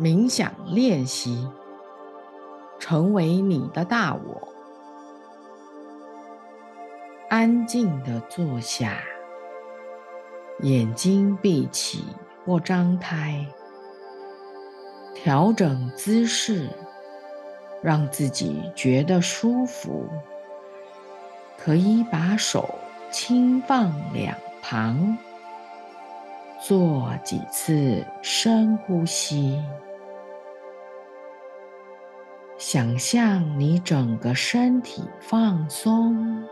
冥想练习，成为你的大我。安静的坐下，眼睛闭起或张开，调整姿势，让自己觉得舒服。可以把手轻放两旁，做几次深呼吸。想象你整个身体放松，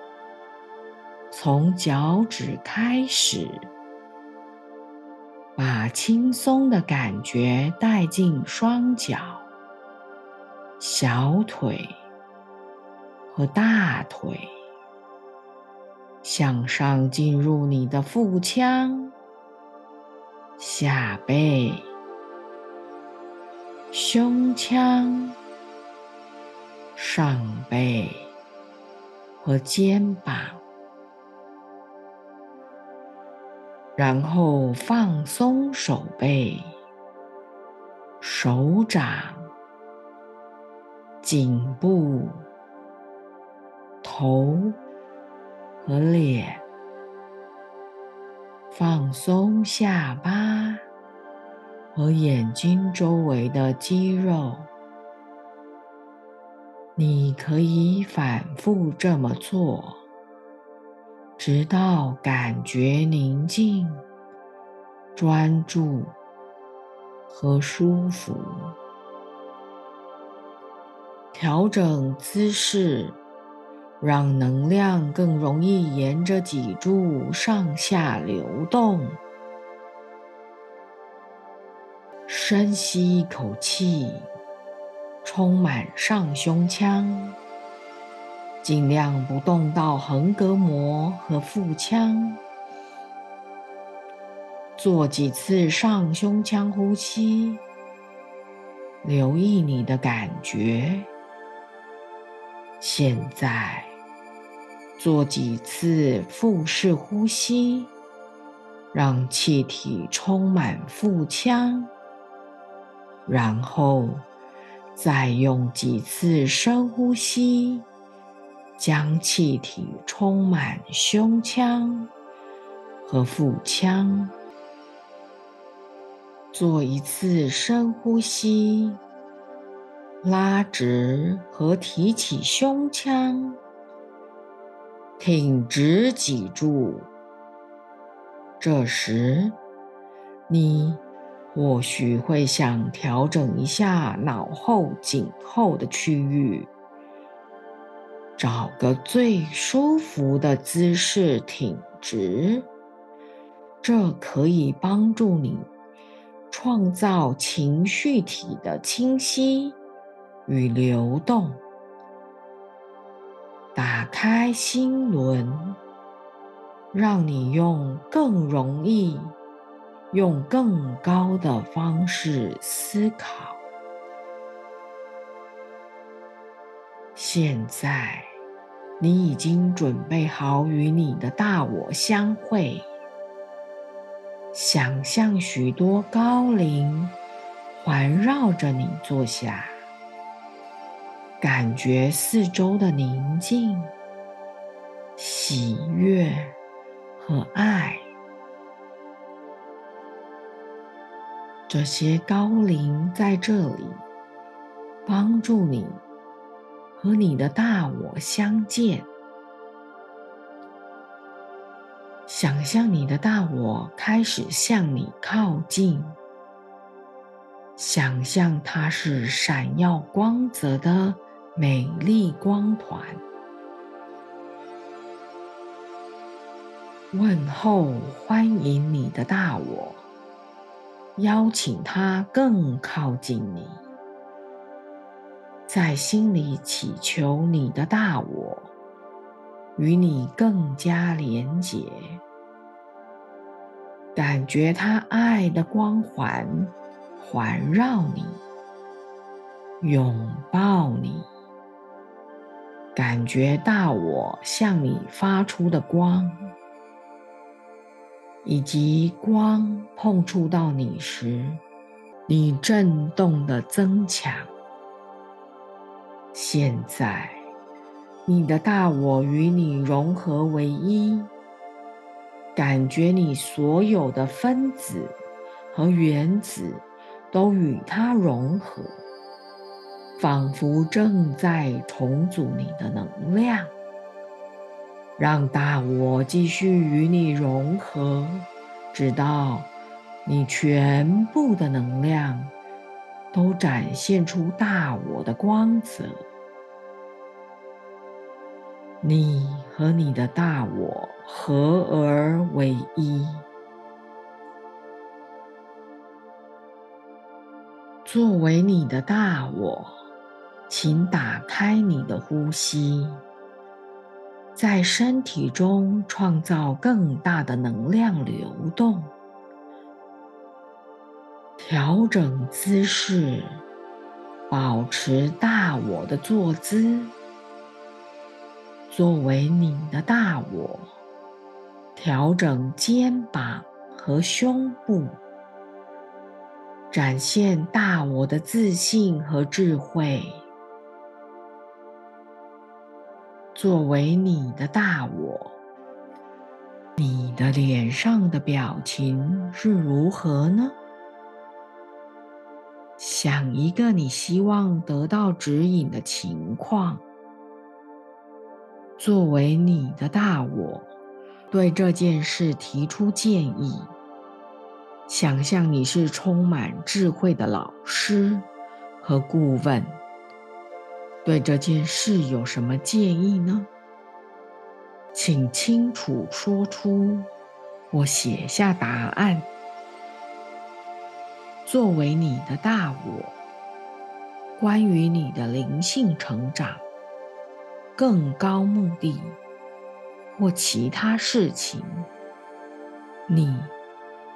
从脚趾开始，把轻松的感觉带进双脚、小腿和大腿，向上进入你的腹腔、下背、胸腔。上背和肩膀，然后放松手背、手掌、颈部、头和脸，放松下巴和眼睛周围的肌肉。你可以反复这么做，直到感觉宁静、专注和舒服。调整姿势，让能量更容易沿着脊柱上下流动。深吸一口气。充满上胸腔，尽量不动到横膈膜和腹腔。做几次上胸腔呼吸，留意你的感觉。现在做几次腹式呼吸，让气体充满腹腔，然后。再用几次深呼吸，将气体充满胸腔和腹腔。做一次深呼吸，拉直和提起胸腔，挺直脊柱。这时，你。或许会想调整一下脑后、颈后的区域，找个最舒服的姿势挺直，这可以帮助你创造情绪体的清晰与流动，打开心轮，让你用更容易。用更高的方式思考。现在，你已经准备好与你的大我相会。想象许多高龄环绕着你坐下，感觉四周的宁静、喜悦和爱。这些高龄在这里帮助你和你的大我相见。想象你的大我开始向你靠近，想象它是闪耀光泽的美丽光团。问候，欢迎你的大我。邀请他更靠近你，在心里祈求你的大我与你更加连结，感觉他爱的光环环绕你，拥抱你，感觉大我向你发出的光。以及光碰触到你时，你震动的增强。现在，你的大我与你融合为一，感觉你所有的分子和原子都与它融合，仿佛正在重组你的能量。让大我继续与你融合，直到你全部的能量都展现出大我的光泽。你和你的大我合而为一。作为你的大我，请打开你的呼吸。在身体中创造更大的能量流动，调整姿势，保持大我的坐姿。作为你的大我，调整肩膀和胸部，展现大我的自信和智慧。作为你的大我，你的脸上的表情是如何呢？想一个你希望得到指引的情况。作为你的大我，对这件事提出建议。想象你是充满智慧的老师和顾问。对这件事有什么建议呢？请清楚说出，或写下答案。作为你的大我，关于你的灵性成长、更高目的或其他事情，你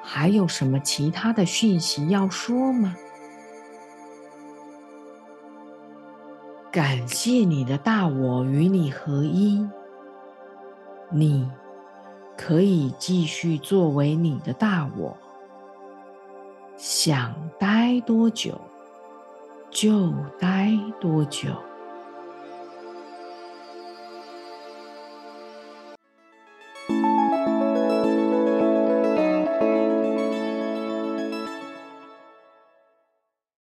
还有什么其他的讯息要说吗？感谢你的大我与你合一，你可以继续作为你的大我，想待多久就待多久。